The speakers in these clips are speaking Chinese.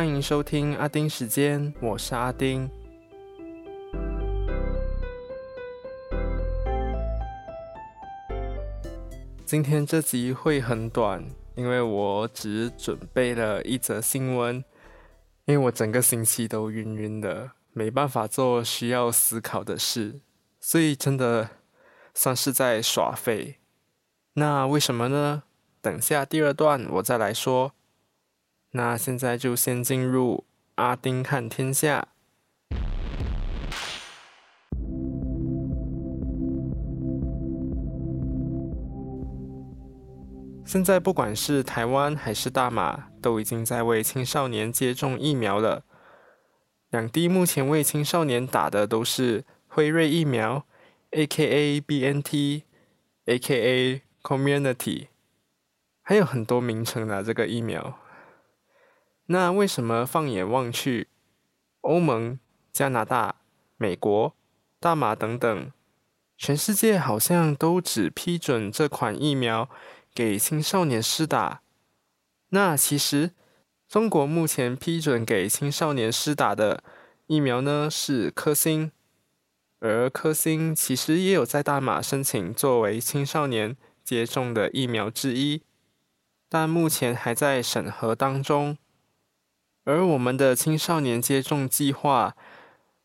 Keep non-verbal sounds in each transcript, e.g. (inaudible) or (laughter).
欢迎收听阿丁时间，我是阿丁。今天这集会很短，因为我只准备了一则新闻，因为我整个星期都晕晕的，没办法做需要思考的事，所以真的算是在耍废。那为什么呢？等下第二段我再来说。那现在就先进入阿丁看天下。现在不管是台湾还是大马，都已经在为青少年接种疫苗了。两地目前为青少年打的都是辉瑞疫苗 （A.K.A. B.N.T. A.K.A. Community），还有很多名称的这个疫苗。那为什么放眼望去，欧盟、加拿大、美国、大马等等，全世界好像都只批准这款疫苗给青少年施打？那其实中国目前批准给青少年施打的疫苗呢是科兴，而科兴其实也有在大马申请作为青少年接种的疫苗之一，但目前还在审核当中。而我们的青少年接种计划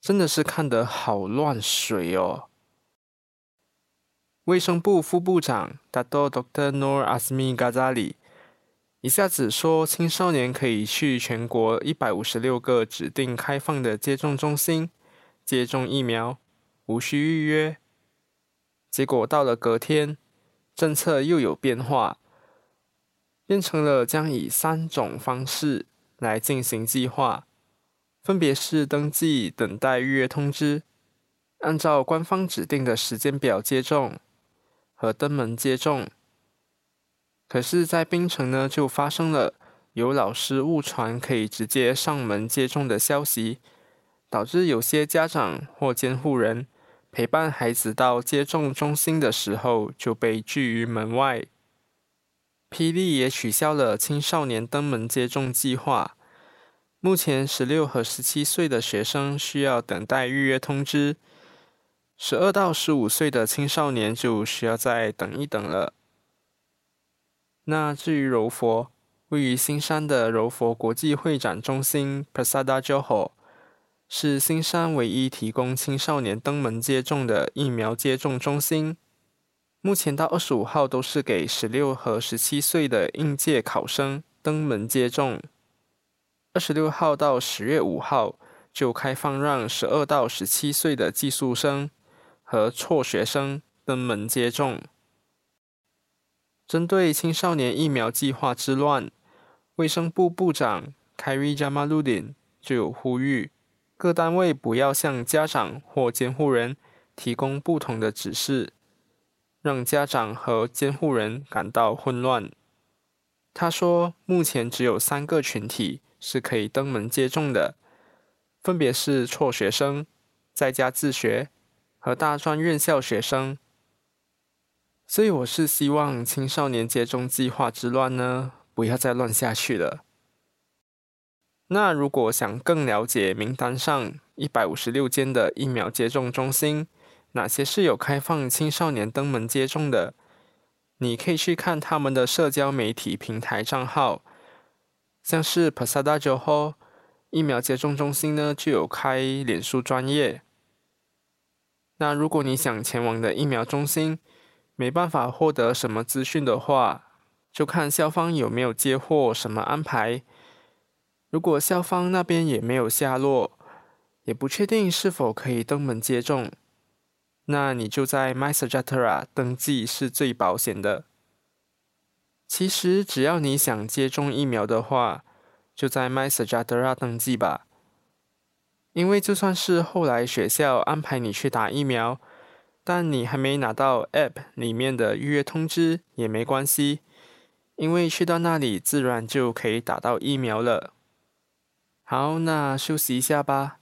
真的是看得好乱水哦！卫生部副部长 Dr. Dr. Noor Asmi Gazali） 一下子说青少年可以去全国一百五十六个指定开放的接种中心接种疫苗，无需预约。结果到了隔天，政策又有变化，变成了将以三种方式。来进行计划，分别是登记、等待预约通知、按照官方指定的时间表接种和登门接种。可是，在槟城呢，就发生了有老师误传可以直接上门接种的消息，导致有些家长或监护人陪伴孩子到接种中心的时候就被拒于门外。霹雳也取消了青少年登门接种计划。目前，十六和十七岁的学生需要等待预约通知；十二到十五岁的青少年就需要再等一等了。那至于柔佛，位于新山的柔佛国际会展中心 （Prasada Johor） 是新山唯一提供青少年登门接种的疫苗接种中心。目前到二十五号都是给十六和十七岁的应届考生登门接种，二十六号到十月五号就开放让十二到十七岁的寄宿生和辍学生登门接种。针对青少年疫苗计划之乱，卫生部部长凯瑞加马鲁林就有呼吁各单位不要向家长或监护人提供不同的指示。让家长和监护人感到混乱。他说，目前只有三个群体是可以登门接种的，分别是辍学生、在家自学和大专院校学生。所以，我是希望青少年接种计划之乱呢，不要再乱下去了。那如果想更了解名单上一百五十六间的疫苗接种中心，哪些是有开放青少年登门接种的？你可以去看他们的社交媒体平台账号，像是 Pasada Joho 疫苗接种中心呢，就有开脸书专业。那如果你想前往的疫苗中心没办法获得什么资讯的话，就看校方有没有接货，什么安排。如果校方那边也没有下落，也不确定是否可以登门接种。那你就在 MySejahtera 登记是最保险的。其实只要你想接种疫苗的话，就在 MySejahtera 登记吧。因为就算是后来学校安排你去打疫苗，但你还没拿到 App 里面的预约通知也没关系，因为去到那里自然就可以打到疫苗了。好，那休息一下吧。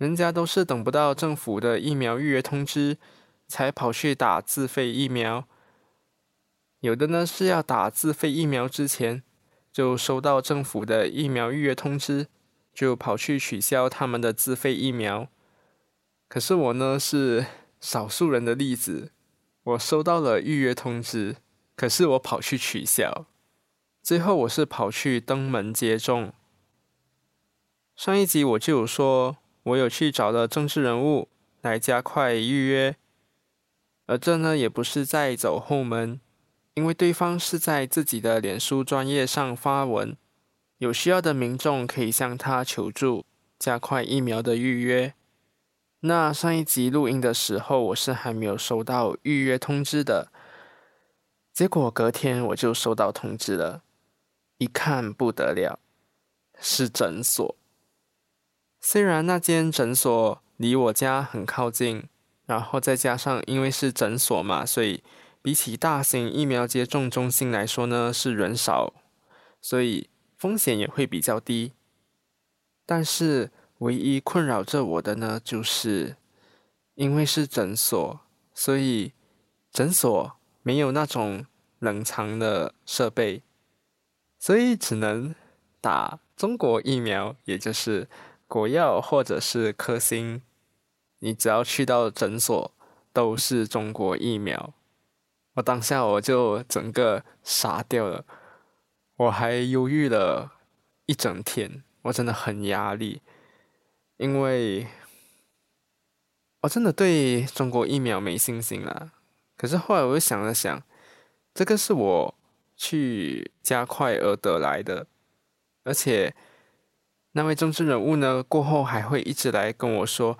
人家都是等不到政府的疫苗预约通知，才跑去打自费疫苗。有的呢是要打自费疫苗之前，就收到政府的疫苗预约通知，就跑去取消他们的自费疫苗。可是我呢是少数人的例子，我收到了预约通知，可是我跑去取消，最后我是跑去登门接种。上一集我就有说。我有去找了政治人物来加快预约，而这呢也不是在走后门，因为对方是在自己的脸书专业上发文，有需要的民众可以向他求助，加快疫苗的预约。那上一集录音的时候，我是还没有收到预约通知的，结果隔天我就收到通知了，一看不得了，是诊所。虽然那间诊所离我家很靠近，然后再加上因为是诊所嘛，所以比起大型疫苗接种中心来说呢，是人少，所以风险也会比较低。但是唯一困扰着我的呢，就是因为是诊所，所以诊所没有那种冷藏的设备，所以只能打中国疫苗，也就是。国药或者是科兴，你只要去到诊所，都是中国疫苗。我当下我就整个傻掉了，我还犹豫了一整天，我真的很压力，因为我真的对中国疫苗没信心了。可是后来我又想了想，这个是我去加快而得来的，而且。那位政治人物呢？过后还会一直来跟我说：“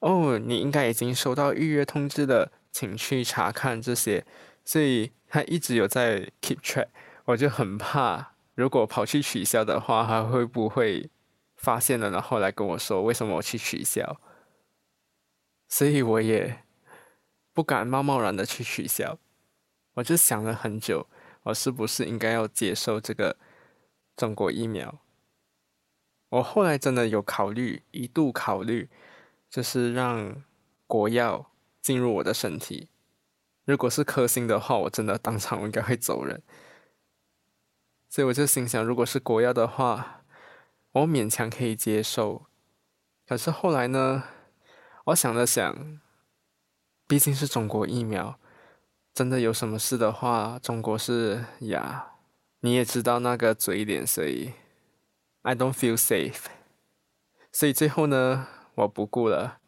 哦，你应该已经收到预约通知了，请去查看这些。”所以他一直有在 keep track。我就很怕，如果跑去取消的话，他会不会发现了，然后来跟我说为什么我去取消？所以我也不敢贸贸然的去取消。我就想了很久，我是不是应该要接受这个中国疫苗？我后来真的有考虑，一度考虑，就是让国药进入我的身体。如果是科兴的话，我真的当场我应该会走人。所以我就心想，如果是国药的话，我勉强可以接受。可是后来呢，我想了想，毕竟是中国疫苗，真的有什么事的话，中国是呀，你也知道那个嘴脸，所以。I don't feel safe，所以最后呢，我不顾了，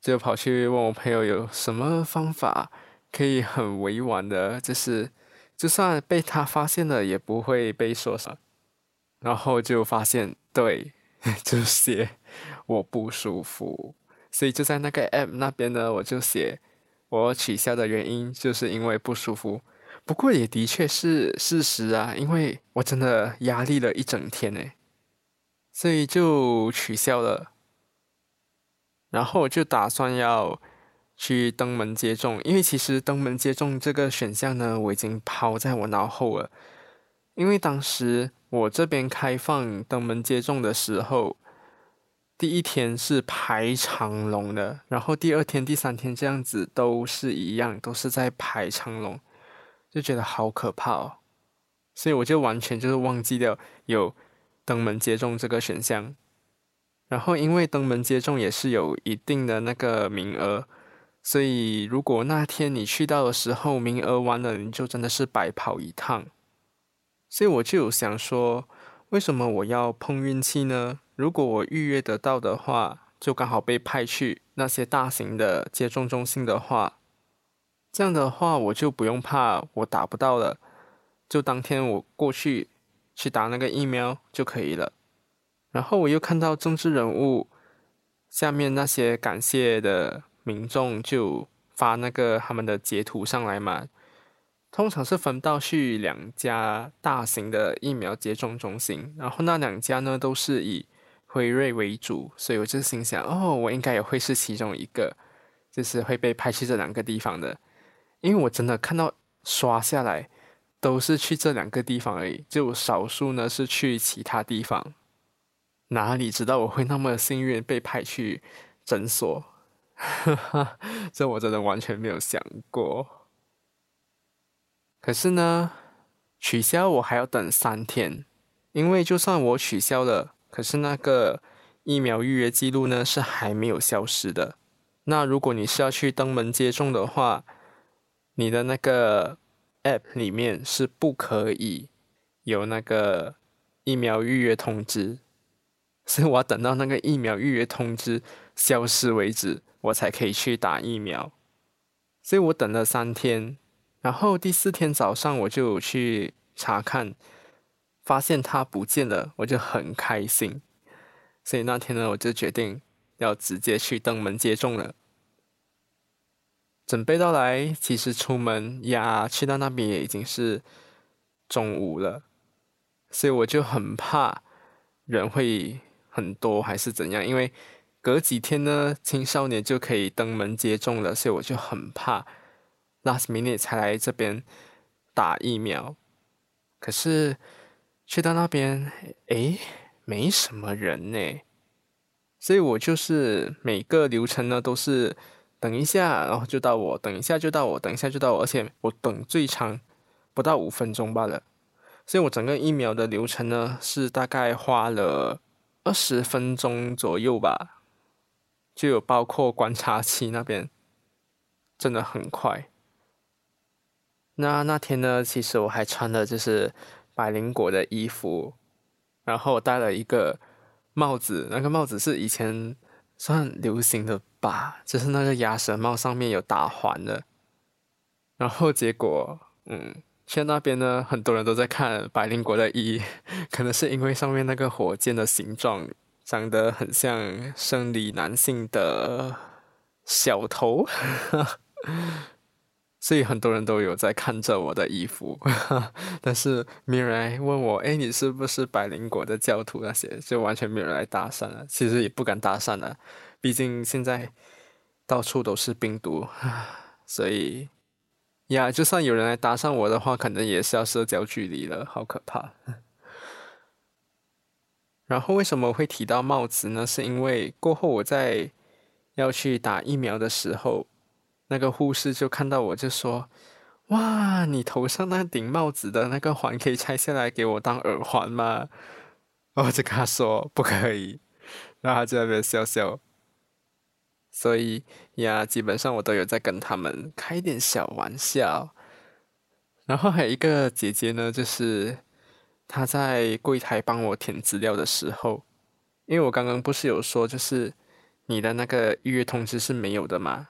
就跑去问我朋友有什么方法可以很委婉的，就是就算被他发现了也不会被说什么。然后就发现，对，(laughs) 就写我不舒服，所以就在那个 app 那边呢，我就写我取消的原因就是因为不舒服。不过也的确是事实啊，因为我真的压力了一整天呢，所以就取消了。然后我就打算要去登门接种，因为其实登门接种这个选项呢，我已经抛在我脑后了。因为当时我这边开放登门接种的时候，第一天是排长龙的，然后第二天、第三天这样子都是一样，都是在排长龙。就觉得好可怕哦，所以我就完全就是忘记掉有登门接种这个选项。然后因为登门接种也是有一定的那个名额，所以如果那天你去到的时候名额完了，你就真的是白跑一趟。所以我就有想说，为什么我要碰运气呢？如果我预约得到的话，就刚好被派去那些大型的接种中心的话。这样的话，我就不用怕我打不到了，就当天我过去去打那个疫苗就可以了。然后我又看到政治人物下面那些感谢的民众就发那个他们的截图上来嘛，通常是分到去两家大型的疫苗接种中心，然后那两家呢都是以辉瑞为主，所以我就心想，哦，我应该也会是其中一个，就是会被派去这两个地方的。因为我真的看到刷下来都是去这两个地方而已，就少数呢是去其他地方。哪里知道我会那么幸运被派去诊所？(laughs) 这我真的完全没有想过。可是呢，取消我还要等三天，因为就算我取消了，可是那个疫苗预约记录呢是还没有消失的。那如果你是要去登门接种的话，你的那个 App 里面是不可以有那个疫苗预约通知。所以我要等到那个疫苗预约通知消失为止，我才可以去打疫苗。所以我等了三天，然后第四天早上我就去查看，发现它不见了，我就很开心。所以那天呢，我就决定要直接去登门接种了。准备到来，其实出门呀，去到那边也已经是中午了，所以我就很怕人会。很多还是怎样？因为隔几天呢，青少年就可以登门接种了，所以我就很怕 last minute 才来这边打疫苗。可是去到那边，诶，没什么人呢，所以我就是每个流程呢都是等一下，然后就到我，等一下就到我，等一下就到我，而且我等最长不到五分钟罢了。所以我整个疫苗的流程呢是大概花了。二十分钟左右吧，就有包括观察期那边，真的很快。那那天呢，其实我还穿的就是百灵果的衣服，然后戴了一个帽子，那个帽子是以前算流行的吧，就是那个鸭舌帽上面有打环的。然后结果，嗯。现在那边呢，很多人都在看百灵国的一，(laughs) 可能是因为上面那个火箭的形状长得很像生理男性的小头，所以很多人都有在看着我的衣服，(laughs) 但是没有人来问我，哎，你是不是百灵国的教徒？那些就完全没有人来搭讪了，其实也不敢搭讪了，毕竟现在到处都是病毒，(laughs) 所以。呀，就算有人来搭讪我的话，可能也是要社交距离了，好可怕。(laughs) 然后为什么会提到帽子呢？是因为过后我在要去打疫苗的时候，那个护士就看到我就说：“哇，你头上那顶帽子的那个环可以拆下来给我当耳环吗？”我就跟他说：“不可以。”然后他就在那边笑笑。所以呀，基本上我都有在跟他们开一点小玩笑。然后还有一个姐姐呢，就是她在柜台帮我填资料的时候，因为我刚刚不是有说，就是你的那个预约通知是没有的嘛，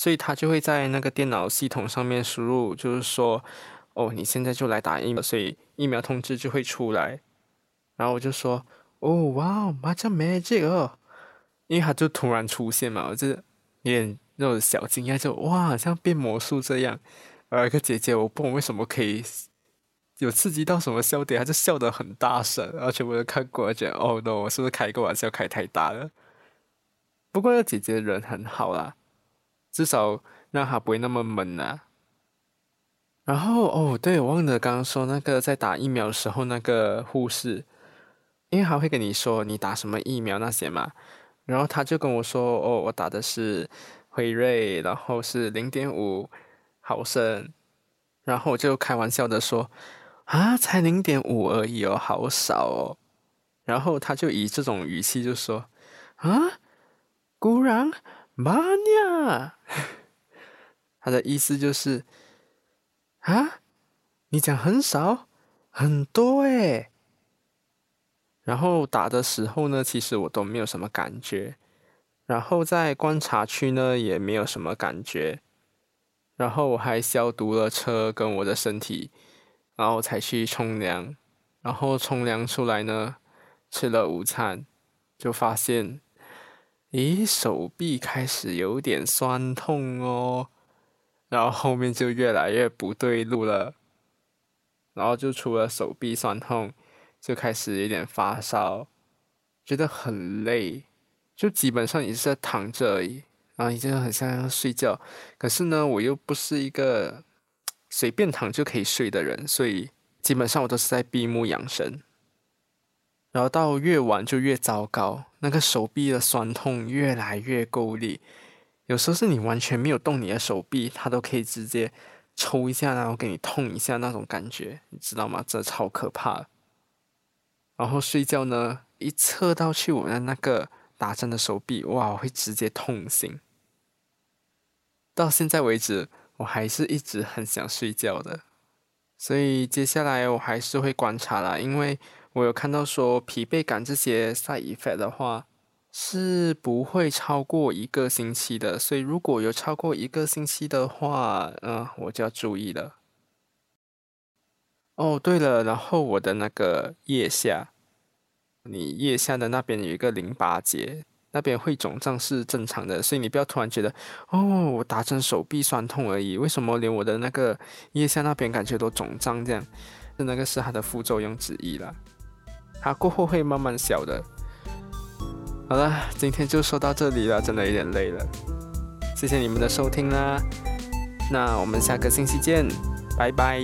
所以他就会在那个电脑系统上面输入，就是说，哦，你现在就来打疫苗，所以疫苗通知就会出来。然后我就说，哦，哇，马上 magic 哦。因为他就突然出现嘛，我就有点那种小惊讶，就哇，好像变魔术这样。有一个姐姐，我不懂为什么可以有刺激到什么笑点，她就笑得很大声，而且我都看过，觉得哦 no，我是不是开个玩笑开太大了？不过那姐姐人很好啦，至少让他不会那么闷啊。然后哦，对，我忘了刚刚说那个在打疫苗的时候，那个护士，因为他会跟你说你打什么疫苗那些嘛。然后他就跟我说：“哦，我打的是辉瑞，然后是零点五毫升。”然后我就开玩笑的说：“啊，才零点五而已哦，好少哦。”然后他就以这种语气就说：“啊，果然妈呀！” (laughs) 他的意思就是：“啊，你讲很少，很多诶。”然后打的时候呢，其实我都没有什么感觉。然后在观察区呢，也没有什么感觉。然后我还消毒了车跟我的身体，然后才去冲凉。然后冲凉出来呢，吃了午餐，就发现，咦，手臂开始有点酸痛哦。然后后面就越来越不对路了。然后就除了手臂酸痛。就开始有点发烧，觉得很累，就基本上也是在躺着而已，然后已经很像要睡觉。可是呢，我又不是一个 (tsk) 随便躺就可以睡的人，所以基本上我都是在闭目养神。然后到越晚就越糟糕，那个手臂的酸痛越来越够力，有时候是你完全没有动你的手臂，它都可以直接抽一下，然后给你痛一下那种感觉，你知道吗？这超可怕。然后睡觉呢，一侧到去我的那个打针的手臂，哇，会直接痛醒。到现在为止，我还是一直很想睡觉的，所以接下来我还是会观察啦，因为。我有看到说疲惫感这些 side effect 的话是不会超过一个星期的，所以如果有超过一个星期的话，嗯，我就要注意了。哦，对了，然后我的那个腋下，你腋下的那边有一个淋巴结，那边会肿胀是正常的，所以你不要突然觉得，哦，我打针手臂酸痛而已，为什么连我的那个腋下那边感觉都肿胀这样？那个是它的副作用之一了。它过后会慢慢小的。好了，今天就说到这里了，真的有点累了。谢谢你们的收听啦，那我们下个星期见，拜拜。